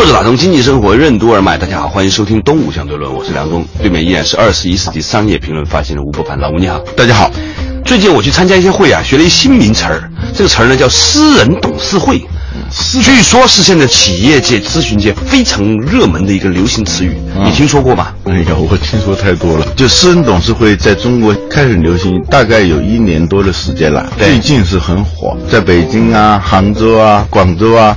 坐着打通经济生活任督二脉，大家好，欢迎收听东吴相对论，我是梁东，对面依然是二十一世纪商业评论发行的吴伯凡，老吴你好，大家好。最近我去参加一些会啊，学了一新名词儿，这个词儿呢叫私人董事会，据说是现在企业界、咨询界非常热门的一个流行词语，你听说过吗？哎呀，我听说太多了。就私人董事会在中国开始流行，大概有一年多的时间了，最近是很火，在北京啊、杭州啊、广州啊。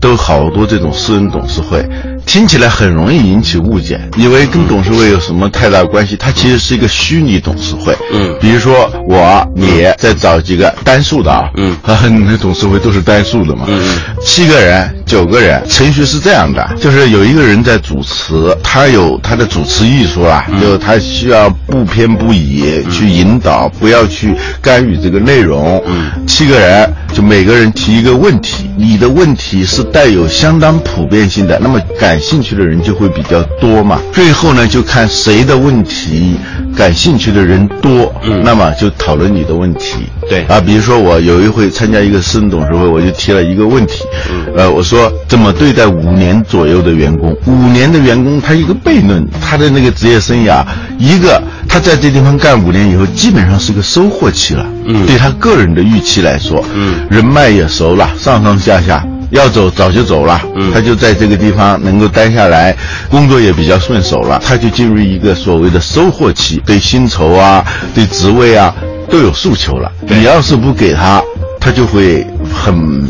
都好多这种私人董事会，听起来很容易引起误解，以为跟董事会有什么太大关系。它其实是一个虚拟董事会。嗯，比如说我、你再找几个单数的啊，嗯，那董事会都是单数的嘛。嗯嗯，七个人、九个人，程序是这样的，就是有一个人在主持，他有他的主持艺术啊，就他需要不偏不倚去引导，不要去干预这个内容。嗯，七个人就每个人提一个问题，你的问题是。带有相当普遍性的，那么感兴趣的人就会比较多嘛。最后呢，就看谁的问题感兴趣的人多，嗯，那么就讨论你的问题。对啊，比如说我有一回参加一个私人董事会，我就提了一个问题，嗯，呃，我说怎么对待五年左右的员工？五年的员工，他一个悖论，他的那个职业生涯，一个他在这地方干五年以后，基本上是个收获期了，嗯，对他个人的预期来说，嗯，人脉也熟了，上上下下。要走早就走了，他就在这个地方能够待下来，工作也比较顺手了，他就进入一个所谓的收获期，对薪酬啊，对职位啊都有诉求了。你要是不给他，他就会很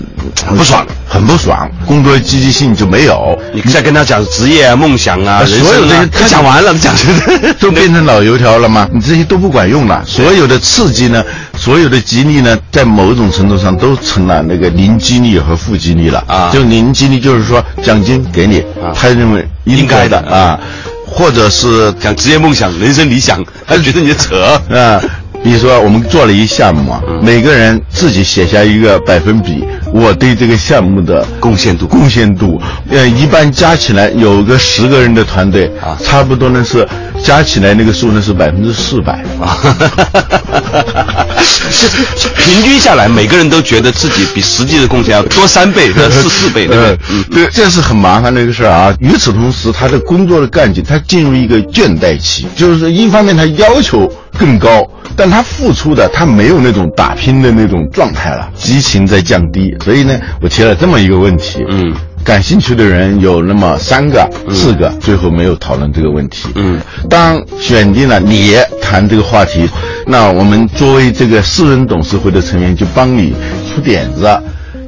不爽，很不爽，工作积极性就没有。你再跟他讲职业啊、梦想啊、所有这些，他讲完了，讲 都变成老油条了吗？你这些都不管用了。所有的刺激呢？所有的激励呢，在某种程度上都成了那个零激励和负激励了。啊。就零激励就是说奖金给你，他认为应该的啊，或者是讲职业梦想、人生理想，他就觉得你扯。啊。比如说我们做了一项目啊，每个人自己写下一个百分比，我对这个项目的贡献度，贡献度，呃，一般加起来有个十个人的团队啊，差不多呢是。加起来那个数呢是百分之四百啊，平均下来每个人都觉得自己比实际的贡献要多三倍，是四倍，对不对？嗯，对，这是很麻烦的一个事儿啊。与此同时，他的工作的干劲，他进入一个倦怠期，就是一方面他要求更高，但他付出的他没有那种打拼的那种状态了，激情在降低。所以呢，我提了这么一个问题，嗯。感兴趣的人有那么三个、四个，最后没有讨论这个问题。嗯，当选定了你谈这个话题，那我们作为这个私人董事会的成员，就帮你出点子、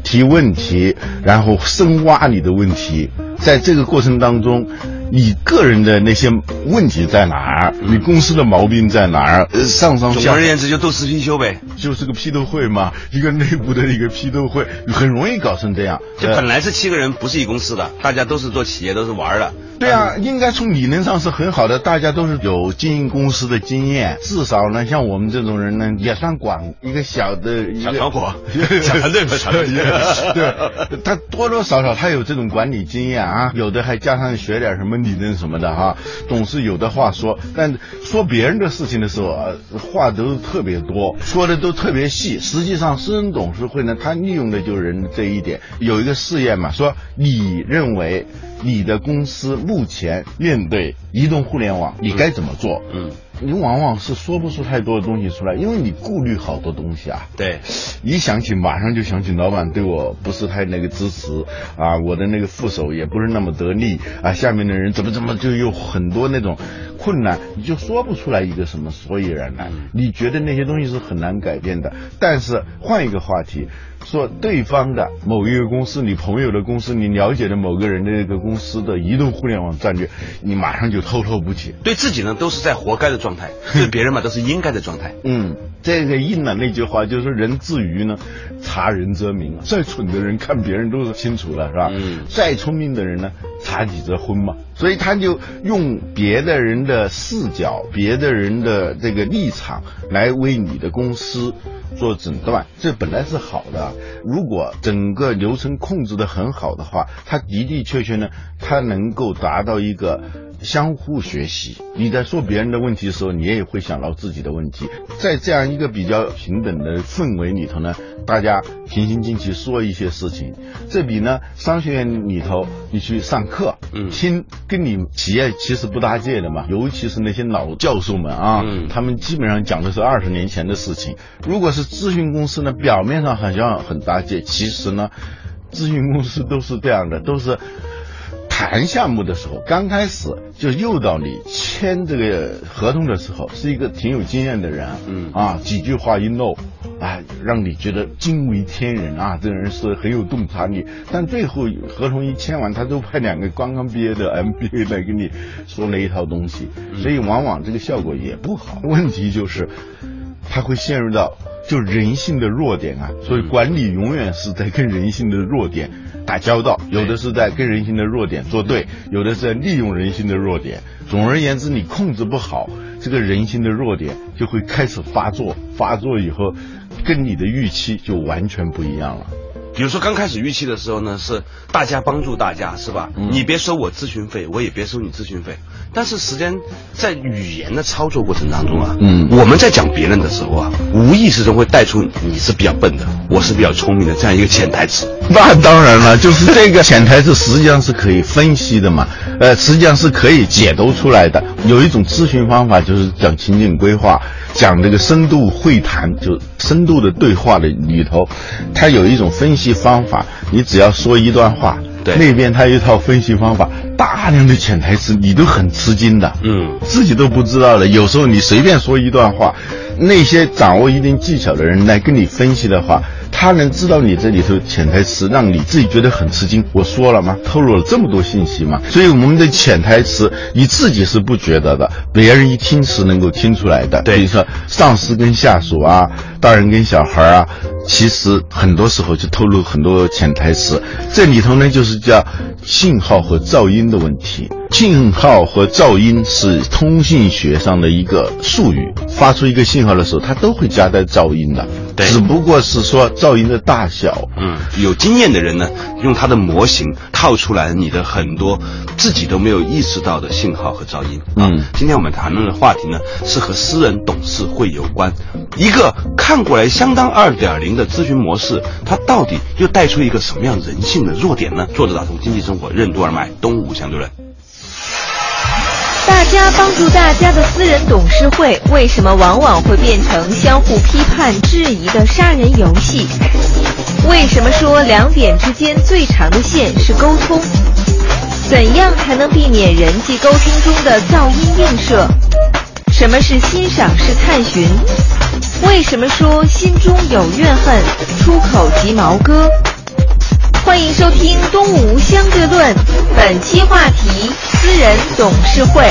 提问题，然后深挖你的问题。在这个过程当中。你个人的那些问题在哪儿？你公司的毛病在哪儿？上上总而言之就斗私心修呗，就是个批斗会嘛，一个内部的一个批斗会，很容易搞成这样。就本来是七个人，不是一公司的，大家都是做企业，都是玩的。对啊，应该从理论上是很好的，大家都是有经营公司的经验，至少呢，像我们这种人呢，也算管一个小的小团伙，小团队和小团队。对，他多多少少他有这种管理经验啊，有的还加上学点什么。理论什么的哈，总是有的话说，但说别人的事情的时候，话都特别多，说的都特别细。实际上，私人董事会呢，他利用的就是人这一点。有一个试验嘛，说你认为你的公司目前面对移动互联网，你该怎么做？嗯。你往往是说不出太多的东西出来，因为你顾虑好多东西啊。对，一想起马上就想起老板对我不是太那个支持啊，我的那个副手也不是那么得力啊，下面的人怎么怎么就有很多那种困难，你就说不出来一个什么所以然来。你觉得那些东西是很难改变的，但是换一个话题。说对方的某一个公司，你朋友的公司，你了解的某个人的那个公司的移动互联网战略，你马上就滔滔不绝。对自己呢，都是在活该的状态；对别人嘛，都是应该的状态。嗯，这个应了那句话，就是说人自愚呢，察人则明。再蠢的人看别人都是清楚了，是吧？嗯。再聪明的人呢，察己则昏嘛。所以他就用别的人的视角、别的人的这个立场来为你的公司做诊断，这本来是好的。如果整个流程控制的很好的话，它的的确确呢，它能够达到一个。相互学习，你在说别人的问题的时候，你也会想到自己的问题。在这样一个比较平等的氛围里头呢，大家平心静气说一些事情，这比呢商学院里头你去上课，嗯，听跟你企业其实不搭界的嘛。尤其是那些老教授们啊，嗯他们基本上讲的是二十年前的事情。如果是咨询公司呢，表面上好像很搭界，其实呢，咨询公司都是这样的，都是。谈项目的时候，刚开始就诱导你签这个合同的时候，是一个挺有经验的人，嗯啊，几句话一弄，啊，让你觉得惊为天人啊，这个人是很有洞察力。但最后合同一签完，他都派两个刚刚毕业的 MBA 来跟你说那一套东西，所以往往这个效果也不好。问题就是，他会陷入到就人性的弱点啊，所以管理永远是在跟人性的弱点。打交道，有的是在跟人性的弱点作对，有的是在利用人性的弱点。总而言之，你控制不好这个人性的弱点，就会开始发作。发作以后，跟你的预期就完全不一样了。比如说刚开始预期的时候呢，是大家帮助大家，是吧？你别收我咨询费，我也别收你咨询费。但是时间在语言的操作过程当中啊，嗯，我们在讲别人的时候啊，无意识中会带出你是比较笨的，我是比较聪明的这样一个潜台词。那当然了，就是这个 潜台词实际上是可以分析的嘛，呃，实际上是可以解读出来的。有一种咨询方法就是讲情景规划。讲这个深度会谈，就深度的对话的里头，他有一种分析方法。你只要说一段话，对那边他一套分析方法，大量的潜台词，你都很吃惊的，嗯，自己都不知道的。有时候你随便说一段话，那些掌握一定技巧的人来跟你分析的话。他能知道你这里头潜台词，让你自己觉得很吃惊。我说了吗？透露了这么多信息吗？所以我们的潜台词，你自己是不觉得的，别人一听是能够听出来的。对，比如说上司跟下属啊，大人跟小孩啊，其实很多时候就透露很多潜台词。这里头呢，就是叫信号和噪音的问题。信号和噪音是通信学上的一个术语，发出一个信号的时候，它都会夹带噪音的。对，只不过是说噪音的大小。嗯，有经验的人呢，用他的模型套出来你的很多自己都没有意识到的信号和噪音。嗯，今天我们谈论的话题呢，是和私人董事会有关。一个看过来相当二点零的咨询模式，它到底又带出一个什么样人性的弱点呢？作者打通经济生活任督二脉，东吴相对论。大家帮助大家的私人董事会，为什么往往会变成相互批判、质疑的杀人游戏？为什么说两点之间最长的线是沟通？怎样才能避免人际沟通中的噪音映射？什么是欣赏式探寻？为什么说心中有怨恨，出口即毛戈？欢迎收听《东吴相对论》，本期话题：私人董事会。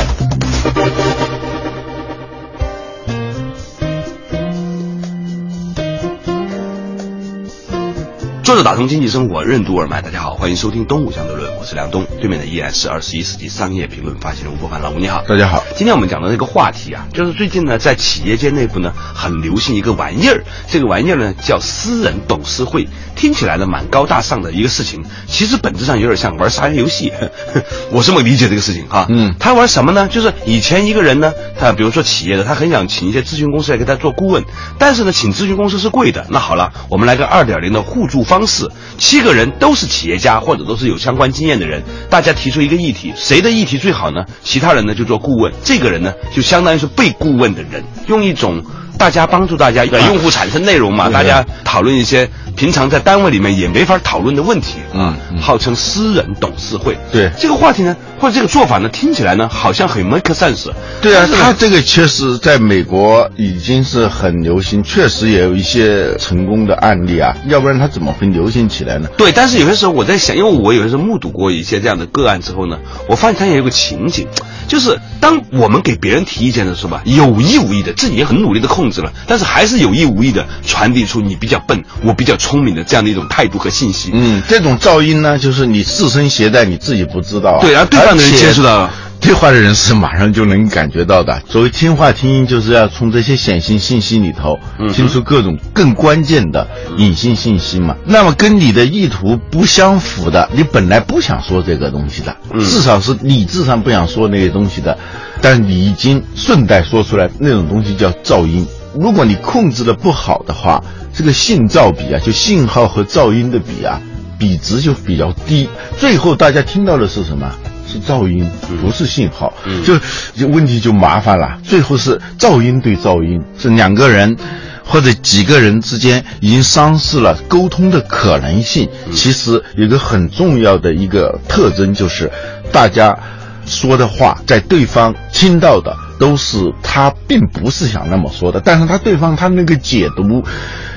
作者打通经济生活，任督二脉。大家好，欢迎收听《东吴相对论》，我是梁东。对面的依然是二十一世纪商业评论发行人吴伯凡。老吴你好，大家好。今天我们讲的这个话题啊，就是最近呢，在企业界内部呢，很流行一个玩意儿。这个玩意儿呢，叫私人董事会。听起来呢，蛮高大上的一个事情，其实本质上有点像玩杀人游戏。我这么理解这个事情哈。嗯，他玩什么呢？就是以前一个人呢，他比如说企业的，他很想请一些咨询公司来给他做顾问，但是呢，请咨询公司是贵的。那好了，我们来个二点零的互助方方式，七个人都是企业家或者都是有相关经验的人，大家提出一个议题，谁的议题最好呢？其他人呢就做顾问，这个人呢就相当于是被顾问的人，用一种大家帮助大家，用户产生内容嘛，大家讨论一些。平常在单位里面也没法讨论的问题啊，号称私人董事会。对这个话题呢，或者这个做法呢，听起来呢，好像很 make sense。对啊，他这个确实在美国已经是很流行，确实也有一些成功的案例啊，要不然他怎么会流行起来呢？对，但是有些时候我在想，因为我有些时候目睹过一些这样的个案之后呢，我发现它也有个情景。就是当我们给别人提意见的时候吧，有意无意的自己也很努力的控制了，但是还是有意无意的传递出你比较笨，我比较聪明的这样的一种态度和信息。嗯，这种噪音呢，就是你自身携带，你自己不知道。对，然后对方的人接触到了。对话的人是马上就能感觉到的。所谓听话听音，就是要从这些显性信息里头听出各种更关键的隐性信息嘛。那么跟你的意图不相符的，你本来不想说这个东西的，至少是理智上不想说那些东西的，但你已经顺带说出来，那种东西叫噪音。如果你控制的不好的话，这个信噪比啊，就信号和噪音的比啊，比值就比较低。最后大家听到的是什么？是噪音，不是信号。就就问题就麻烦了。最后是噪音对噪音，是两个人或者几个人之间已经丧失了沟通的可能性。其实有个很重要的一个特征就是，大家说的话在对方听到的。都是他并不是想那么说的，但是他对方他那个解读，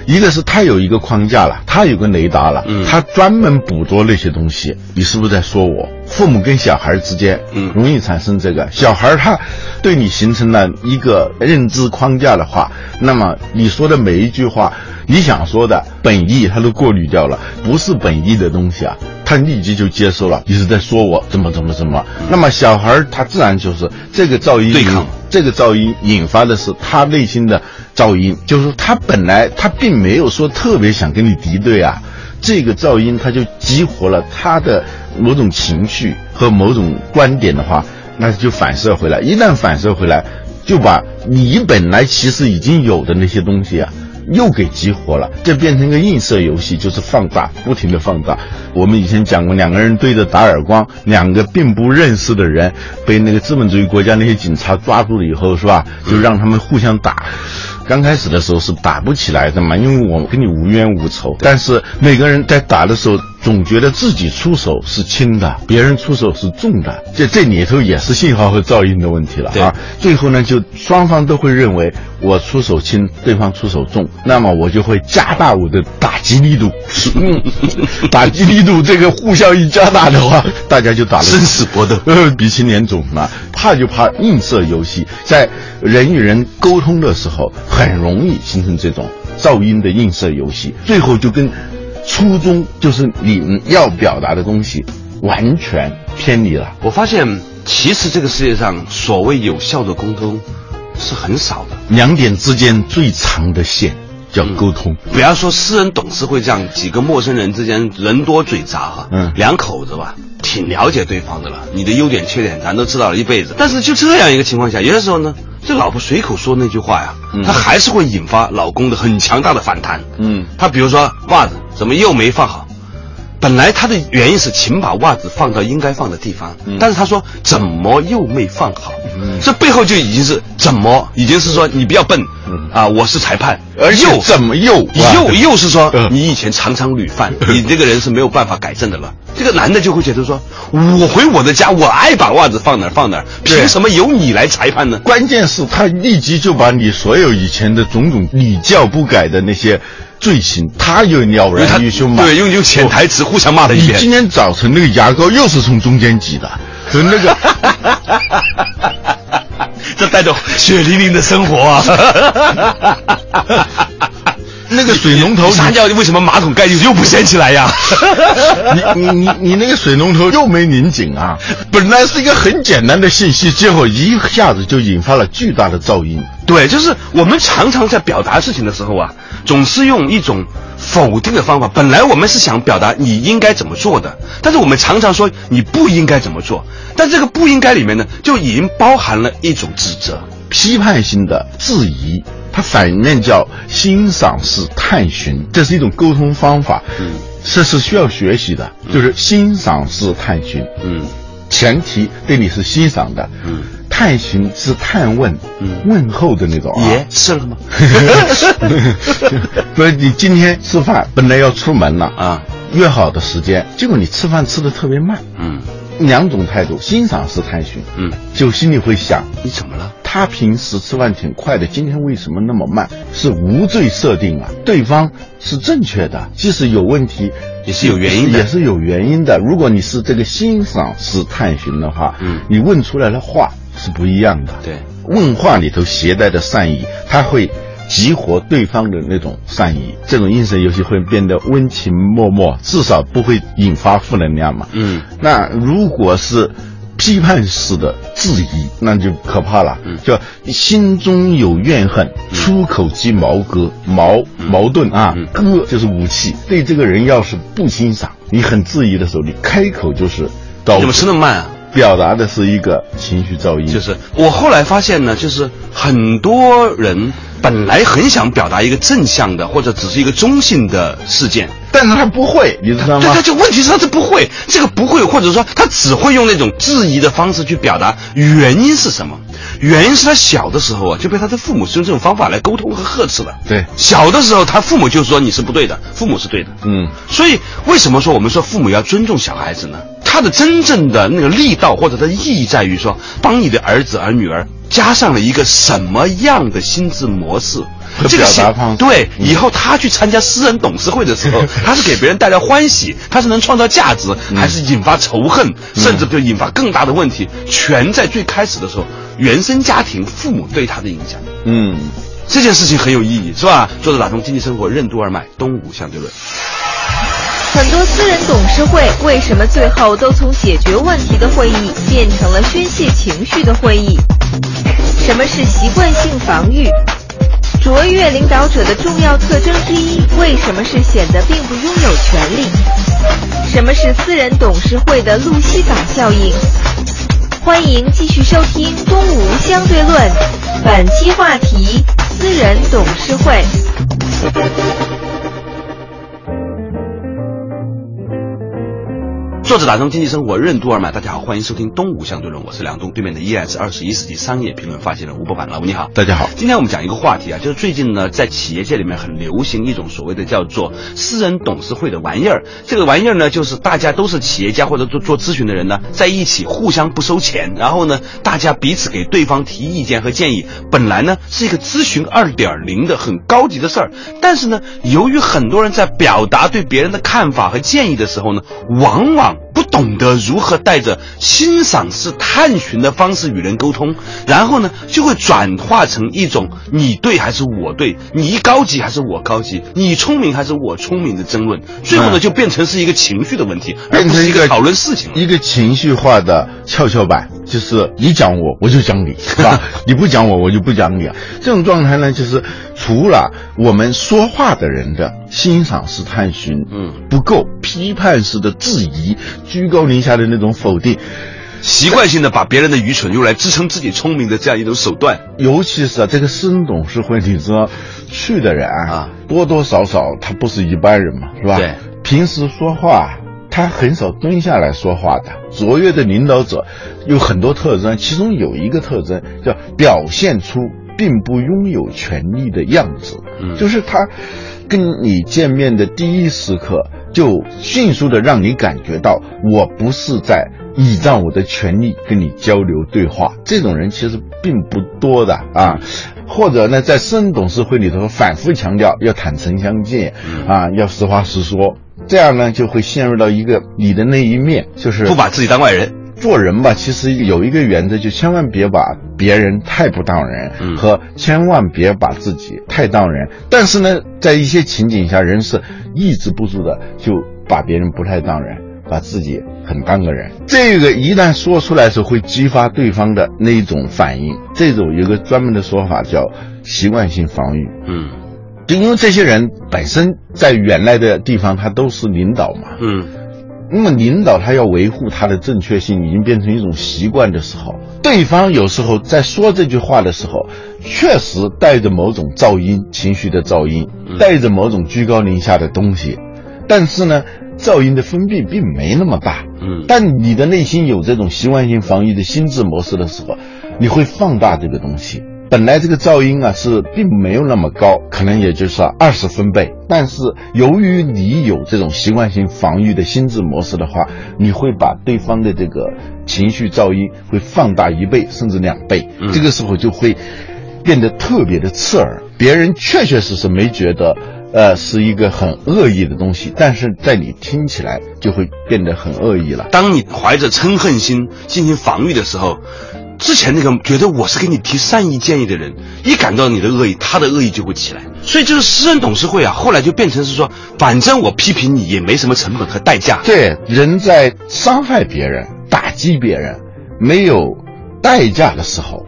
一个是他有一个框架了，他有个雷达了，嗯，他专门捕捉那些东西。你是不是在说我？父母跟小孩之间，嗯，容易产生这个。小孩他对你形成了一个认知框架的话，那么你说的每一句话，你想说的本意他都过滤掉了，不是本意的东西啊。他立即就接受了，你是在说我怎么怎么怎么。那么小孩他自然就是这个噪音对抗，这个噪音引发的是他内心的噪音，就是他本来他并没有说特别想跟你敌对啊，这个噪音它就激活了他的某种情绪和某种观点的话，那就反射回来，一旦反射回来，就把你本来其实已经有的那些东西啊。又给激活了，这变成一个映射游戏，就是放大，不停的放大。我们以前讲过，两个人对着打耳光，两个并不认识的人被那个资本主义国家那些警察抓住了以后，是吧？就让他们互相打。刚开始的时候是打不起来的嘛，因为我跟你无冤无仇。但是每个人在打的时候，总觉得自己出手是轻的，别人出手是重的。这这里头也是信号和噪音的问题了啊。最后呢，就双方都会认为我出手轻，对方出手重，那么我就会加大我的打击力度。嗯，打击力度这个互相一加大的话，大家就打生死搏斗，鼻青脸肿嘛。怕就怕映射游戏，在人与人沟通的时候。很容易形成这种噪音的映射游戏，最后就跟初衷就是你要表达的东西完全偏离了。我发现，其实这个世界上所谓有效的沟通是很少的。两点之间最长的线叫沟通。不要说，私人董事会这样几个陌生人之间人多嘴杂哈，嗯，两口子吧，挺了解对方的了，你的优点缺点咱都知道了一辈子。但是就这样一个情况下，有的时候呢。这老婆随口说那句话呀，她还是会引发老公的很强大的反弹。嗯，他比如说袜子怎么又没放好，本来他的原因是请把袜子放到应该放的地方，但是他说怎么又没放好，这背后就已经是怎么已经是说你不要笨，啊，我是裁判，而又怎么又又又是说你以前常常屡犯，你这个人是没有办法改正的了。这个男的就会觉得说，我回我的家，我爱把袜子放哪儿放哪儿，凭什么由你来裁判呢？关键是，他立即就把你所有以前的种种屡教不改的那些罪行，他又了然于胸对，用用潜台词互相骂了一遍。你今天早晨那个牙膏又是从中间挤的，和那个，这带着血淋淋的生活啊。那个水龙头，撒尿为什么马桶盖又又不掀起来呀？你你你你那个水龙头又没拧紧啊！本来是一个很简单的信息，结果一下子就引发了巨大的噪音。对，就是我们常常在表达事情的时候啊，总是用一种否定的方法。本来我们是想表达你应该怎么做的，但是我们常常说你不应该怎么做。但这个不应该里面呢，就已经包含了一种指责、批判性的质疑。它反面叫欣赏式探寻，这是一种沟通方法，嗯，这是需要学习的，就是欣赏式探寻，嗯，前提对你是欣赏的，嗯，探寻是探问，嗯，问候的那种，爷吃了吗？所以你今天吃饭本来要出门了啊，约好的时间，结果你吃饭吃的特别慢，嗯，两种态度，欣赏式探寻，嗯，就心里会想你怎么了？他平时吃饭挺快的，今天为什么那么慢？是无罪设定啊？对方是正确的，即使有问题，也是有原因的，也是有原因的。如果你是这个欣赏式探寻的话，嗯，你问出来的话是不一样的。对，问话里头携带的善意，他会激活对方的那种善意，这种应声游戏会变得温情脉脉，至少不会引发负能量嘛。嗯，那如果是。批判式的质疑，那就可怕了。嗯叫心中有怨恨，出口即矛戈，矛矛盾啊嗯，戈就是武器。对这个人要是不欣赏，你很质疑的时候，你开口就是刀怎么吃那么慢啊？表达的是一个情绪噪音，就是我后来发现呢，就是很多人本来很想表达一个正向的，或者只是一个中性的事件，但是他不会，你知道吗对他，？就问题是他这不会，这个不会，或者说他只会用那种质疑的方式去表达，原因是什么？原因是他小的时候啊就被他的父母是用这种方法来沟通和呵斥的。对小的时候他父母就说你是不对的，父母是对的。嗯，所以为什么说我们说父母要尊重小孩子呢？他的真正的那个力道或者他的意义在于说，帮你的儿子儿女儿加上了一个什么样的心智模式。这个对，嗯以后他去参加私人董事会的时候，他是给别人带来欢喜，他是能创造价值，嗯还是引发仇恨，甚至就引发更大的问题，全在最开始的时候，原生家庭父母对他的影响。嗯，这件事情很有意义，是吧？作者打通经济生活任督二脉，东吴相对论。很多私人董事会为什么最后都从解决问题的会议变成了宣泄情绪的会议？什么是习惯性防御？卓越领导者的重要特征之一，为什么是显得并不拥有权利？什么是私人董事会的路西法效应？欢迎继续收听《东吴相对论》，本期话题：私人董事会。作者打通经济生活任督二脉，大家好，欢迎收听东吴相对论，我是梁东，对面的依然是二十一世纪商业评论发起人吴伯凡，老吴你好。大家好。今天我们讲一个话题啊，就是最近呢，在企业界里面很流行一种所谓的叫做私人董事会的玩意儿。这个玩意儿呢，就是大家都是企业家或者做做咨询的人呢，在一起互相不收钱，然后呢，大家彼此给对方提意见和建议。本来呢是一个咨询二点零的很高级的事儿，但是呢，由于很多人在表达对别人的看法和建议的时候呢，往往不懂得如何带着欣赏式探寻的方式与人沟通，然后呢，就会转化成一种你对还是我对，你高级还是我高级，你聪明还是我聪明的争论，最后呢，嗯就变成是一个情绪的问题，而变成一个讨论事情。一个情绪化的跷跷板，就是你讲我，我就讲你，是吧？你不讲我，我就不讲你啊。这种状态呢，就是除了我们说话的人的欣赏式探寻，嗯，不够，批判式的质疑，居高临下的那种否定，习惯性的把别人的愚蠢用来支撑自己聪明的这样一种手段。尤其是啊，这个私人董事会，你知道，去的人啊多多少少他不是一般人嘛，是吧？对，平时说话他很少蹲下来说话的。卓越的领导者有很多特征，其中有一个特征叫表现出并不拥有权力的样子，嗯。就是他跟你见面的第一时刻就迅速的让你感觉到我不是在倚仗我的权利跟你交流对话，这种人其实并不多的啊。或者呢，在私人董事会里头反复强调要坦诚相见啊，要实话实说，这样呢就会陷入到一个你的那一面，就是不把自己当外人。做人吧，其实有一个原则，就千万别把别人太不当人，嗯和千万别把自己太当人。但是呢，在一些情景下，人是抑制不住的，就把别人不太当人，把自己很当个人。这个一旦说出来的时候，会激发对方的那一种反应。这种有个专门的说法叫习惯性防御。嗯就因为这些人本身在原来的地方，他都是领导嘛，嗯。那么领导他要维护他的正确性，已经变成一种习惯的时候，对方有时候在说这句话的时候，确实带着某种噪音，情绪的噪音，带着某种居高临下的东西，但是呢，噪音的分泌并没那么大。嗯。但你的内心有这种习惯性防御的心智模式的时候，你会放大这个东西。本来这个噪音啊是并没有那么高，可能也就是二十分贝，但是由于你有这种习惯性防御的心智模式的话，你会把对方的这个情绪噪音会放大一倍甚至两倍，嗯这个时候就会变得特别的刺耳。别人确确实实没觉得，呃，是一个很恶意的东西，但是在你听起来就会变得很恶意了。当你怀着嗔恨心进行防御的时候，之前那个觉得我是给你提善意建议的人，一感到你的恶意，他的恶意就会起来。所以这个私人董事会啊，后来就变成是说，反正我批评你也没什么成本和代价。对，人在伤害别人、打击别人，没有代价的时候，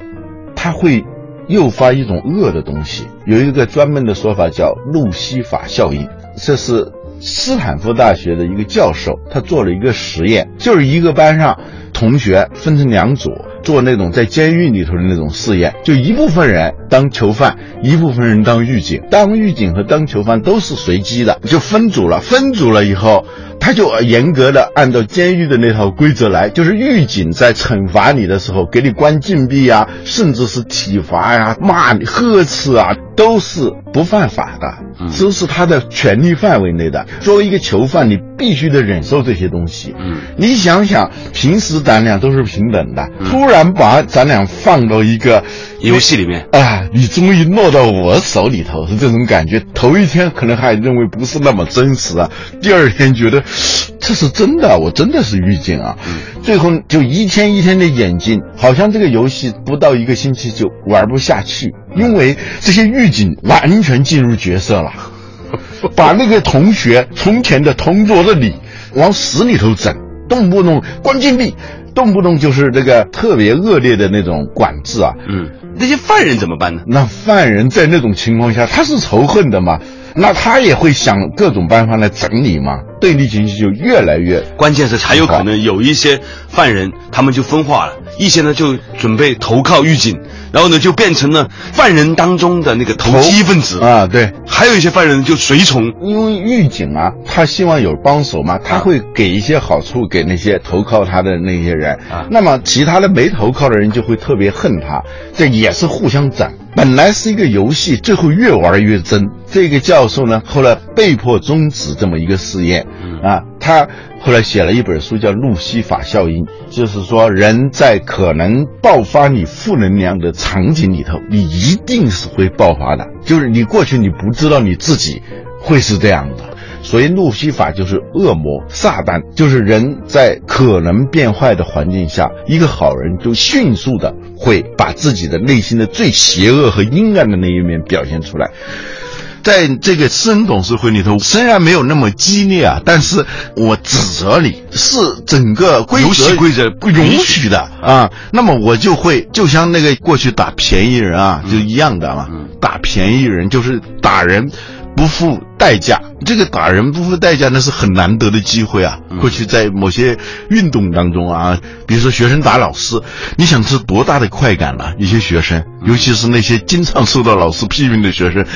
他会诱发一种恶的东西。有一个专门的说法叫路西法效应，这是斯坦福大学的一个教授，他做了一个实验，就是一个班上同学分成两组。做那种在监狱里头的那种试验，就一部分人当囚犯，一部分人当狱警。当狱警和当囚犯都是随机的，就分组了。分组了以后，他就严格的按照监狱的那套规则来，就是狱警在惩罚你的时候，给你关禁闭啊，甚至是体罚呀、骂你、呵斥啊，都是不犯法的，都是他的权利范围内的。作为一个囚犯，你必须得忍受这些东西。嗯，你想想，平时咱俩都是平等的，突然。把咱俩放到一个游戏里面啊，你终于落到我手里头，是这种感觉。头一天可能还认为不是那么真实啊，第二天觉得 这是真的，我真的是狱警啊。最后就一天一天的演进，好像这个游戏不到一个星期就玩不下去，因为这些狱警完全进入角色了，把那个同学从前的同桌的你往死里头整，动不动关禁闭。动不动就是这个特别恶劣的那种管制啊，嗯，那些犯人怎么办呢？那犯人在那种情况下，他是仇恨的嘛，那他也会想各种办法来整你嘛，对立情绪就越来越。关键是还有可能有一些犯人，他们就分化了，一些呢就准备投靠狱警。然后呢，就变成了犯人当中的那个投机分子啊，对，还有一些犯人就随从，因为狱警啊，他希望有帮手嘛，他会给一些好处给那些投靠他的那些人啊，那么其他的没投靠的人就会特别恨他，这也是互相整。本来是一个游戏，最后越玩越真。这个教授呢，后来被迫终止这么一个试验，啊，他后来写了一本书叫《路西法效应》，就是说人在可能爆发你负能量的场景里头，你一定是会爆发的。就是你过去你不知道你自己会是这样的。所以路西法就是恶魔撒旦，就是人在可能变坏的环境下，一个好人就迅速的会把自己的内心的最邪恶和阴暗的那一面表现出来。在这个私人董事会里头，虽然没有那么激烈啊，但是我指责你是整个游戏规则不允许的啊，那么我就会就像那个过去打便宜人啊，就一样的嘛，打便宜人就是打人。不付代价，这个打人不付代价，那是很难得的机会啊！过去在某些运动当中啊，比如说学生打老师，你想是多大的快感呢？一些学生，尤其是那些经常受到老师批评的学生，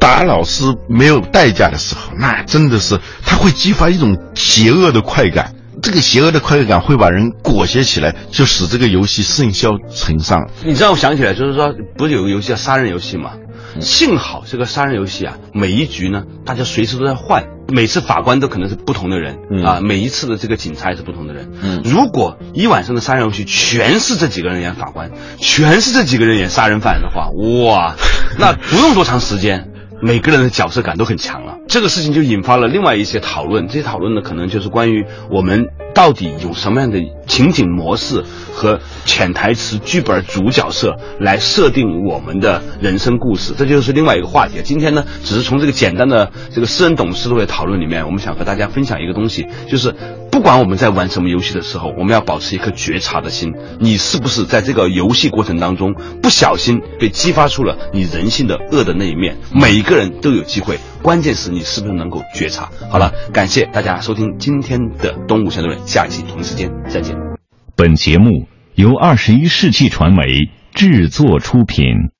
打老师没有代价的时候，那真的是他会激发一种邪恶的快感。这个邪恶的快感会把人裹挟起来，就使这个游戏甚嚣尘上。你知道，我想起来，就是说，不是有个游戏叫杀人游戏吗？幸好这个杀人游戏啊，每一局呢，大家随时都在换，每次法官都可能是不同的人啊，每一次的这个警察也是不同的人。嗯，如果一晚上的杀人游戏全是这几个人演法官，全是这几个人演杀人犯的话，哇，那不用多长时间，每个人的角色感都很强了。这个事情就引发了另外一些讨论，这些讨论呢，可能就是关于我们到底有什么样的情景模式。和潜台词、剧本、主角色来设定我们的人生故事，这就是另外一个话题。今天呢，只是从这个简单的这个私人董事会的讨论里面，我们想和大家分享一个东西，就是不管我们在玩什么游戏的时候，我们要保持一颗觉察的心。你是不是在这个游戏过程当中不小心被激发出了你人性的恶的那一面？每一个人都有机会，关键是你是不是能够觉察。好了，感谢大家收听今天的东吴相对论，下期同一时间再见。本节目由二十一世纪传媒制作出品。